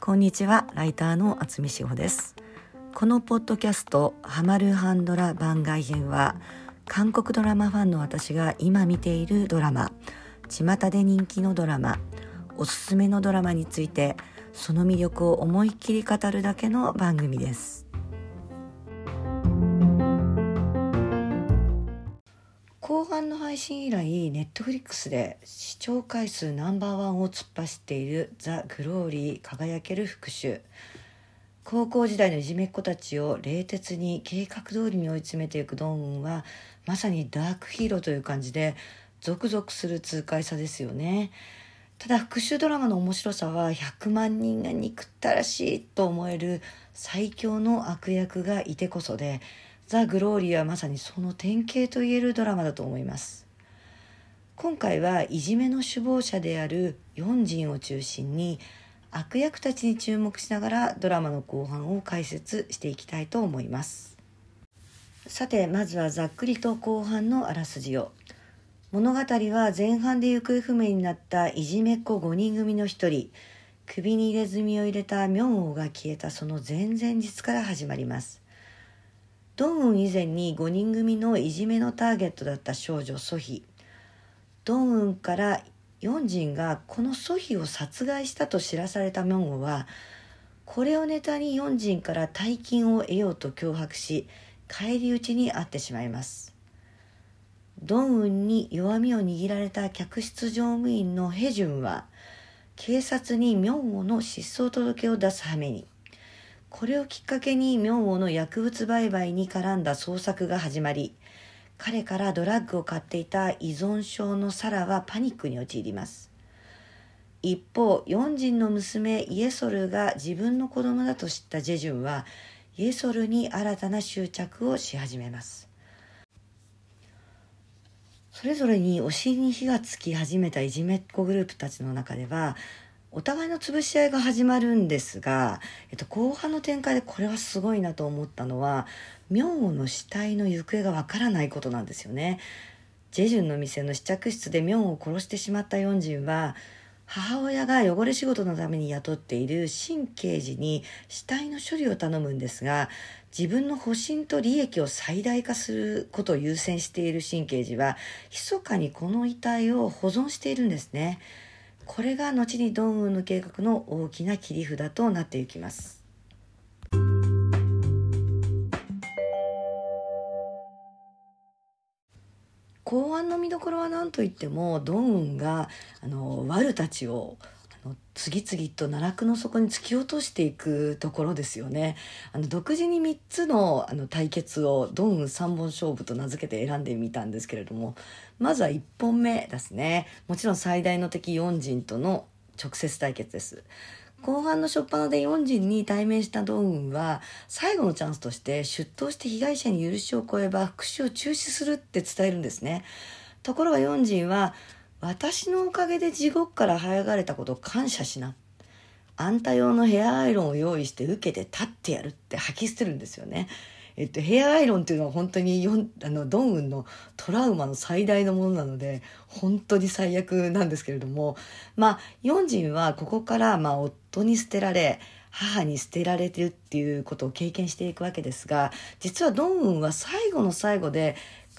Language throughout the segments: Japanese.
こんにちはライターの渥美志保です。このポッドキャストハマるハンドラ番外編は韓国ドラマファンの私が今見ているドラマ巷で人気のドラマおすすめのドラマについてその魅力を思いっきり語るだけの番組です。後半の配信以来ネットフリックスで視聴回数ナンバーワンを突っ走っている「ザ・グローリー輝ける復讐」高校時代のいじめっ子たちを冷徹に計画通りに追い詰めていくドンウンはまさにダークヒーローという感じでゾクゾクする痛快さですよね。ただ復讐ドラマの面白さは100万人が憎ったらしいと思える最強の悪役がいてこそでザ・グローリーはまさにその典型といえるドラマだと思います。今回はいじめの首謀者であるヨンジンを中心に悪役たちに注目しながらドラマの後半を解説していきたいと思います。さてまずはざっくりと後半のあらすじを。物語は前半で行方不明になったいじめっ子5人組の一人首に入れ墨を入れたミョン王が消えたその前々日から始まります。ドンウン以前に5人組のいじめのターゲットだった少女ソヒ。ドンウンからヨンジンがこのソヒを殺害したと知らされたミョンゴはこれをネタにヨンジンから大金を得ようと脅迫し返り討ちに遭ってしまいます。ドンウンに弱みを握られた客室乗務員のヘジュンは警察にミョンゴの失踪届を出すはめに。これをきっかけにミョンゴの薬物売買に絡んだ捜索が始まり彼からドラッグを買っていた依存症のサラはパニックに陥ります。一方四人の娘イエソルが自分の子供だと知ったジェジュンはイエソルに新たな執着をし始めます。それぞれにお尻に火がつき始めたいじめっ子グループたちの中ではお互いの潰し合いが始まるんですが、えっと、後半の展開でこれはすごいなと思ったのは明王の死体の行方がわからないことなんですよね。ジェジュンの店の試着室で明王を殺してしまったヨンジンは母親が汚れ仕事のために雇っている新刑事に死体の処理を頼むんですが自分の保身と利益を最大化することを優先している新刑事は密かにこの遺体を保存しているんですね。これが後にドンウンの計画の大きな切り札となっていきます。公安の見どころは何といってもドンウンがあのワルたちを次々と奈落の底に突き落としていくところですよね。あの独自に3つのあの対決をドン3本勝負と名付けて選んでみたんですけれどもまずは1本目ですね。もちろん最大の敵4人との直接対決です。後半の初っ端で4人に対面したドンは最後のチャンスとして出頭して被害者に許しを超えば復讐を中止するって伝えるんですね。ところが4人は私のおかげで地獄から這いがれたこと感謝しな。あんた用のヘアアイロンを用意して受けて立ってやるって吐き捨てるんですよね。えっと、ヘアアイロンっていうのは本当にあのドンウンのトラウマの最大のものなので本当に最悪なんですけれどもまあヨンジンはここからまあ夫に捨てられ母に捨てられてるっていうことを経験していくわけですが実はドンウンは最後の最後で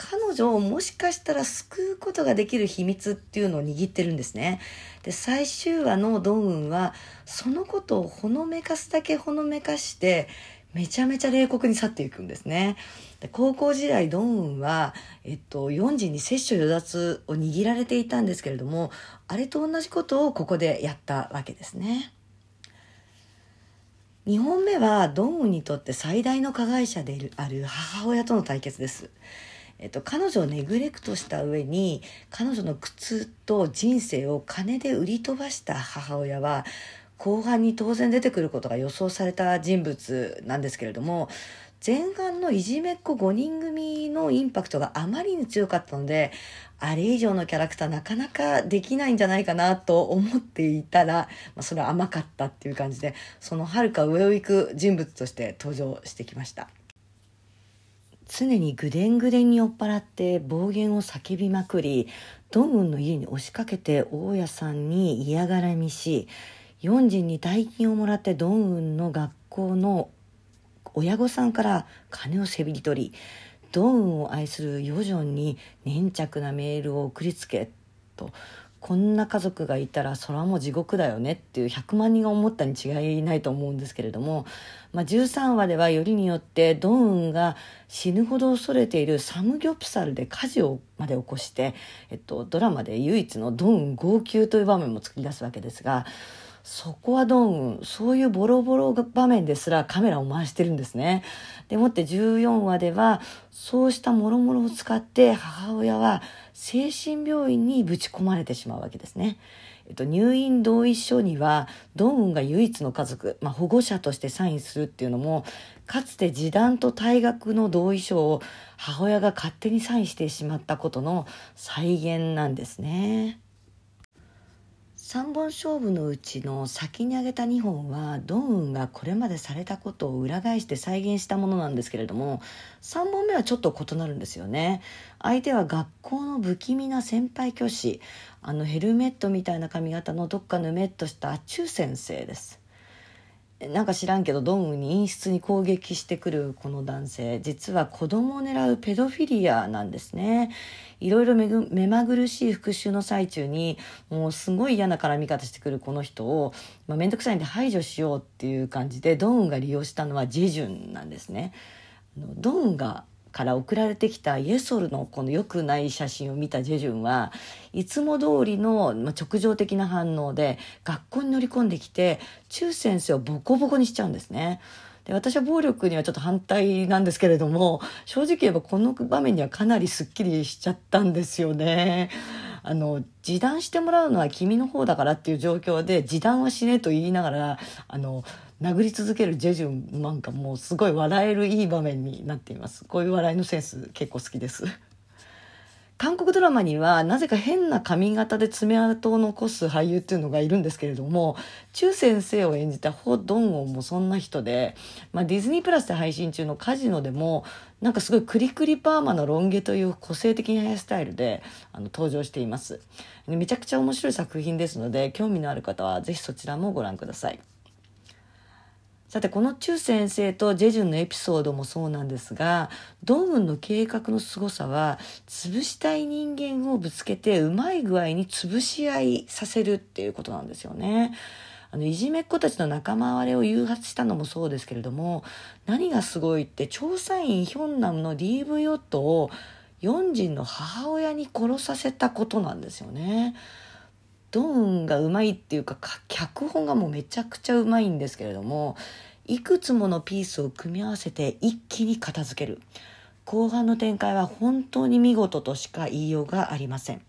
彼女をもしかしたら救うことができる秘密っていうのを握ってるんですね。で、最終話のドンウンは、そのことをほのめかすだけほのめかして、めちゃめちゃ冷酷に去っていくんですね。で高校時代、ドンウンは、えっと、4時に摂取与奪を握られていたんですけれども、あれと同じことをここでやったわけですね。2本目はドンウンにとって最大の加害者である母親との対決です。えっと、彼女をネグレクトした上に彼女の苦と人生を金で売り飛ばした母親は後半に当然出てくることが予想された人物なんですけれども前半のいじめっ子5人組のインパクトがあまりに強かったのであれ以上のキャラクターなかなかできないんじゃないかなと思っていたら、まあ、それは甘かったっていう感じでそのはるか上を行く人物として登場してきました。常にぐでんぐでんに酔っ払って暴言を叫びまくりドンウンの家に押しかけて大家さんに嫌がらみし四人に大金をもらってドンウンの学校の親御さんから金をせびり取りドンウンを愛するヨジョンに粘着なメールを送りつけと。こんな家族がいたらそれはもう地獄だよねっていう100万人が思ったに違いないと思うんですけれども、まあ、13話ではよりによってドンウンが死ぬほど恐れているサムギョプサルで火事をまで起こして、えっと、ドラマで唯一のドンウン号泣という場面も作り出すわけですがそこはドンそういうボロボロ場面ですらカメラを回してるんですね。でもって14話ではそうしたもろもろを使って母親は精神病院にぶち込まれてしまうわけですね。えっと、入院同意書にはドンウンが唯一の家族、まあ、保護者としてサインするっていうのもかつて示談と退学の同意書を母親が勝手にサインしてしまったことの再現なんですね。3本勝負のうちの先に挙げた2本はドンウンがこれまでされたことを裏返して再現したものなんですけれども3本目はちょっと異なるんですよね。相手は学校の不気味な先輩教師あのヘルメットみたいな髪型のどっかぬめっとしたチュ先生です。なんか知らんけどドンウに陰湿に攻撃してくるこの男性。実は子供を狙うペドフィリアなんですね。いろいろ目まぐるしい復讐の最中にもうすごい嫌な絡み方してくるこの人を、まあ、面倒くさいんで排除しようっていう感じでドンウが利用したのはジェジュンなんですね。ドンがから送られてきたイエソルのこの良くない写真を見たジェジュンはいつも通りの直情的な反応で学校に乗り込んできて中先生をボコボコにしちゃうんですね。で私は暴力にはちょっと反対なんですけれども正直言えばこの場面にはかなりすっきりしちゃったんですよね。あの示談してもらうのは君の方だからっていう状況で示談はしねえと言いながらあの殴り続けるジェジュンなんかもうすごい笑えるいい場面になっています。こういう笑いのセンス結構好きです。韓国ドラマにはなぜか変な髪型で爪痕を残す俳優っていうのがいるんですけれども中先生を演じたホ・ドンウォンもそんな人で、まあ、ディズニープラスで配信中のカジノでもなんかすごいクリクリパーマのロン毛という個性的なヘアスタイルであの登場しています。めちゃくちゃ面白い作品ですので興味のある方は是非そちらもご覧ください。さてこのチュ先生とジェジュンのエピソードもそうなんですがドンウンの計画の凄さは潰したい人間をぶつけてうまい具合に潰し合いさせるっていうことなんですよね。あのいじめっ子たちの仲間割れを誘発したのもそうですけれども何がすごいって調査員ヒョンナムの DV 夫を4人の母親に殺させたことなんですよね。ドンがうまいっていうか脚本がもうめちゃくちゃうまいんですけれどもいくつものピースを組み合わせて一気に片付ける。後半の展開は本当に見事としか言いようがありません。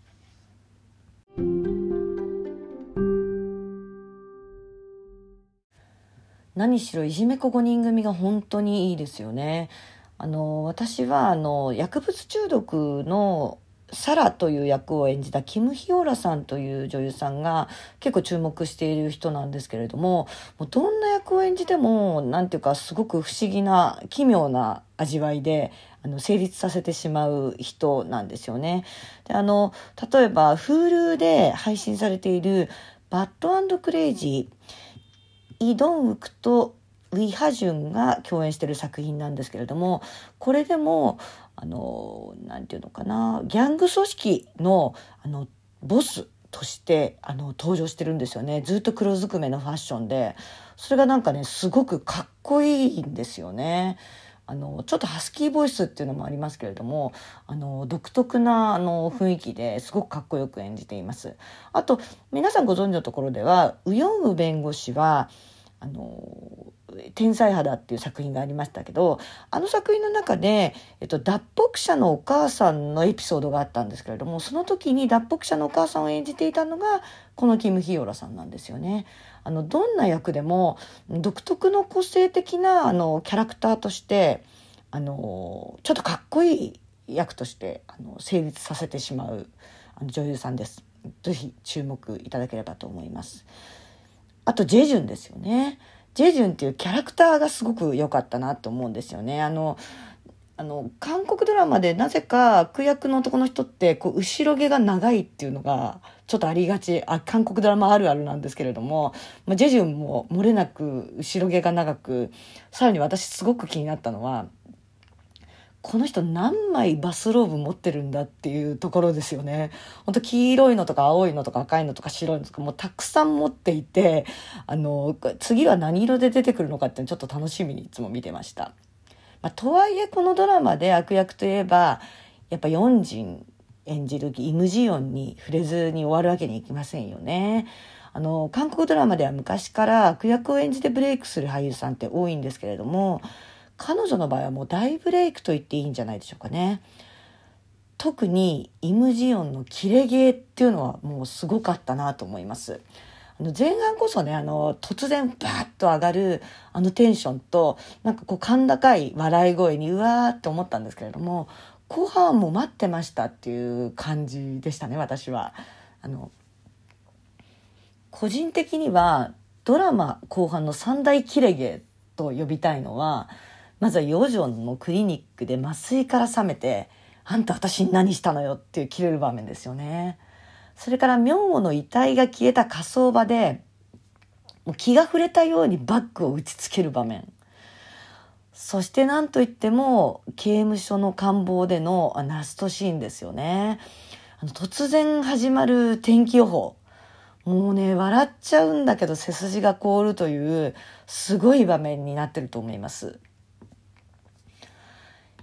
何しろいじめっ子5人組が本当にいいですよね。あの私はあの薬物中毒のサラという役を演じたキム・ヒオラさんという女優さんが結構注目している人なんですけれどももうどんな役を演じても何ていうかすごく不思議な奇妙な味わいであの成立させてしまう人なんですよね。であの例えば Hulu で配信されている「バッドクレイジー」イ・ドンウクとウィ・ハジュンが共演してる作品なんですけれどもこれでもあのなんていうのかなギャング組織のあのボスとしてあの登場してるんですよねずっと黒ずくめのファッションでそれがなんかねすごくかっこいいんですよね。あのちょっとハスキーボイスっていうのもありますけれどもあの独特なあの雰囲気ですごくかっこよく演じています。あと皆さんご存知のところではウヨンウ弁護士はあの天才肌っていう作品がありましたけどあの作品の中で、えっと、脱北者のお母さんのエピソードがあったんですけれどもその時に脱北者のお母さんを演じていたのがこのキム・ヒヨラさんなんですよね。あのどんな役でも独特の個性的なあのキャラクターとしてあのちょっとかっこいい役としてあの成立させてしまうあの女優さんです。ぜひ注目いただければと思います。あとジェジュンですよね。ジェジュンっていうキャラクターがすごく良かったなと思うんですよね。あのあの韓国ドラマでなぜか悪役の男の人ってこう後ろ毛が長いっていうのがちょっとありがちあ韓国ドラマあるあるなんですけれども、まあ、ジェジュンも漏れなく後ろ毛が長くさらに私すごく気になったのはこの人何枚バスローブ持ってるんだっていうところですよね。本当黄色いのとか青いのとか赤いのとか白いのとかもうたくさん持っていて、あの、次は何色で出てくるのかってちょっと楽しみにいつも見てました。まあ、とはいえこのドラマで悪役といえば、やっぱヨンジン演じるイムジヨンに触れずに終わるわけにいきませんよね。あの、韓国ドラマでは昔から悪役を演じてブレイクする俳優さんって多いんですけれども、彼女の場合はもう大ブレイクと言っていいんじゃないでしょうかね。特にイムジヨンのキレゲーっていうのはもうすごかったなと思います。あの前半こそね、あの、突然バーッと上がるあのテンションと、なんかこう甲高い笑い声にうわーって思ったんですけれども、後半はもう待ってましたっていう感じでしたね、私は。あの、個人的にはドラマ後半の三大キレゲと呼びたいのは、まずはヨジョンのクリニックで麻酔から覚めて、あんた私に何したのよっていう切れる場面ですよね。それから明王の遺体が消えた火葬場で、もう気が触れたようにバッグを打ちつける場面。そして何といっても刑務所の官房でのラストシーンですよね。あの突然始まる天気予報。もうね、笑っちゃうんだけど背筋が凍るというすごい場面になってると思います。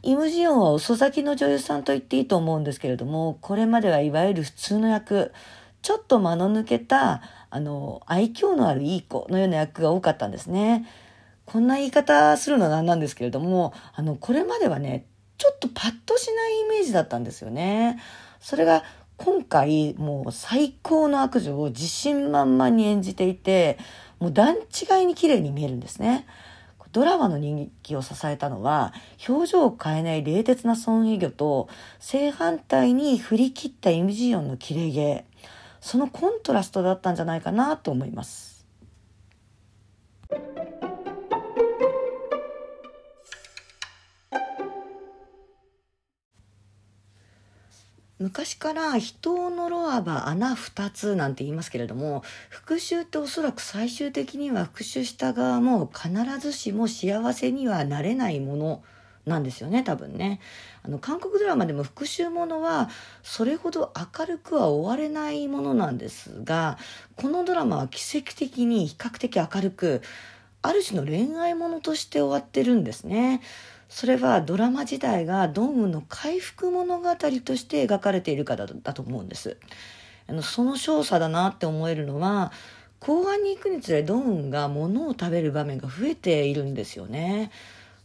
イムジヨンは遅咲きの女優さんと言っていいと思うんですけれども、これまではいわゆる普通の役、ちょっと間の抜けた、あの、愛嬌のあるいい子のような役が多かったんですね。こんな言い方するのはなんなんですけれども、あの、これまではね、ちょっとパッとしないイメージだったんですよね。それが今回もう最高の悪女を自信満々に演じていて、もう段違いに綺麗に見えるんですね。ドラマの人気を支えたのは、表情を変えない冷徹なソン・イと、正反対に振り切ったイムジヨンの切れ毛、そのコントラストだったんじゃないかなと思います。昔から人を呪わば穴二つなんて言いますけれども復讐っておそらく最終的には復讐した側も必ずしも幸せにはなれないものなんですよね多分ね。あの韓国ドラマでも復讐ものはそれほど明るくは終われないものなんですがこのドラマは奇跡的に比較的明るくある種の恋愛ものとして終わってるんですね。それはドラマ自体がドンウンの回復物語として描かれているからだと思うんです。あのその少佐だなって思えるのは後半に行くにつれドンウンが物を食べる場面が増えているんですよね。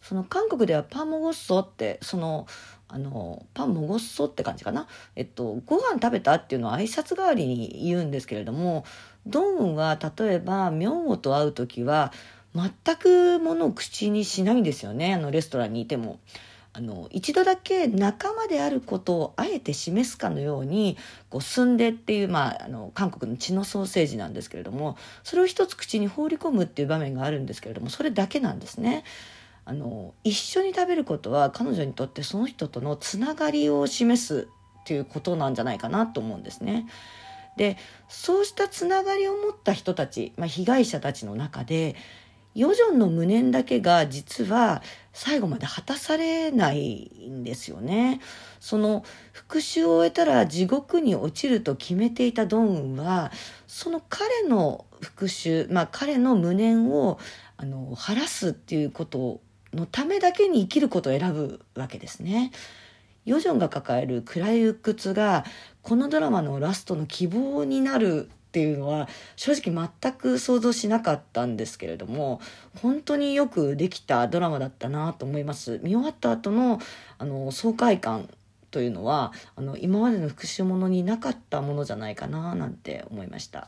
その韓国ではパンモゴッソってそのあのパンもごっそって感じかな？えっと、ご飯食べたっていうのは挨拶代わりに言うんですけれども、ドンウンは例えば、ミョンオと会う時は、全く物を口にしないんですよねあのレストランにいても。あの一度だけ仲間であることをあえて示すかのようにこう寸んでっていう、まあ、あの韓国の血のソーセージなんですけれどもそれを一つ口に放り込むっていう場面があるんですけれどもそれだけなんですね。あの一緒に食べることは彼女にとってその人とのつながりを示すっていうことなんじゃないかなと思うんですね。でそうしたつながりを持った人たち、まあ、被害者たちの中でヨジョンの無念だけが実は最後まで果たされないんですよね。その復讐を終えたら地獄に落ちると決めていたドンウンは、その彼の復讐、まあ彼の無念をあの晴らすっていうことのためだけに生きることを選ぶわけですね。ヨジョンが抱える暗い鬱屈がこのドラマのラストの希望になるっていうのは正直全く想像しなかったんですけれども本当によくできたドラマだったなと思います。見終わった後のあの爽快感というのはあの今までの復讐ものになかったものじゃないかななんて思いました。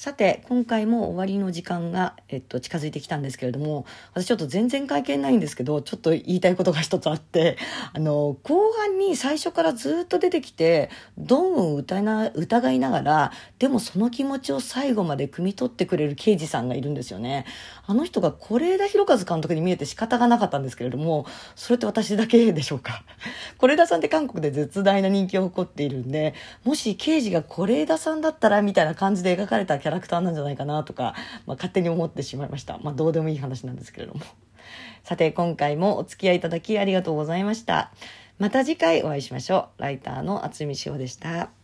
さて今回も終わりの時間が、えっと、近づいてきたんですけれども私ちょっと全然関係ないんですけどちょっと言いたいことが一つあってあの後半に最初からずっと出てきてドンを疑いながらでもその気持ちを最後まで汲み取ってくれる刑事さんがいるんですよね。あの人が是枝裕和監督に見えて仕方がなかったんですけれどもそれって私だけでしょうか？是枝さんって韓国で絶大な人気を誇っているんでもし刑事が是枝さんだったらみたいな感じで描かれたキャラャラクターなんじゃないかなとか、まあ、勝手に思ってしまいました。まあ、どうでもいい話なんですけれども。さて、今回もお付き合いいただきありがとうございました。また次回お会いしましょう。ライターの渥美志保でした。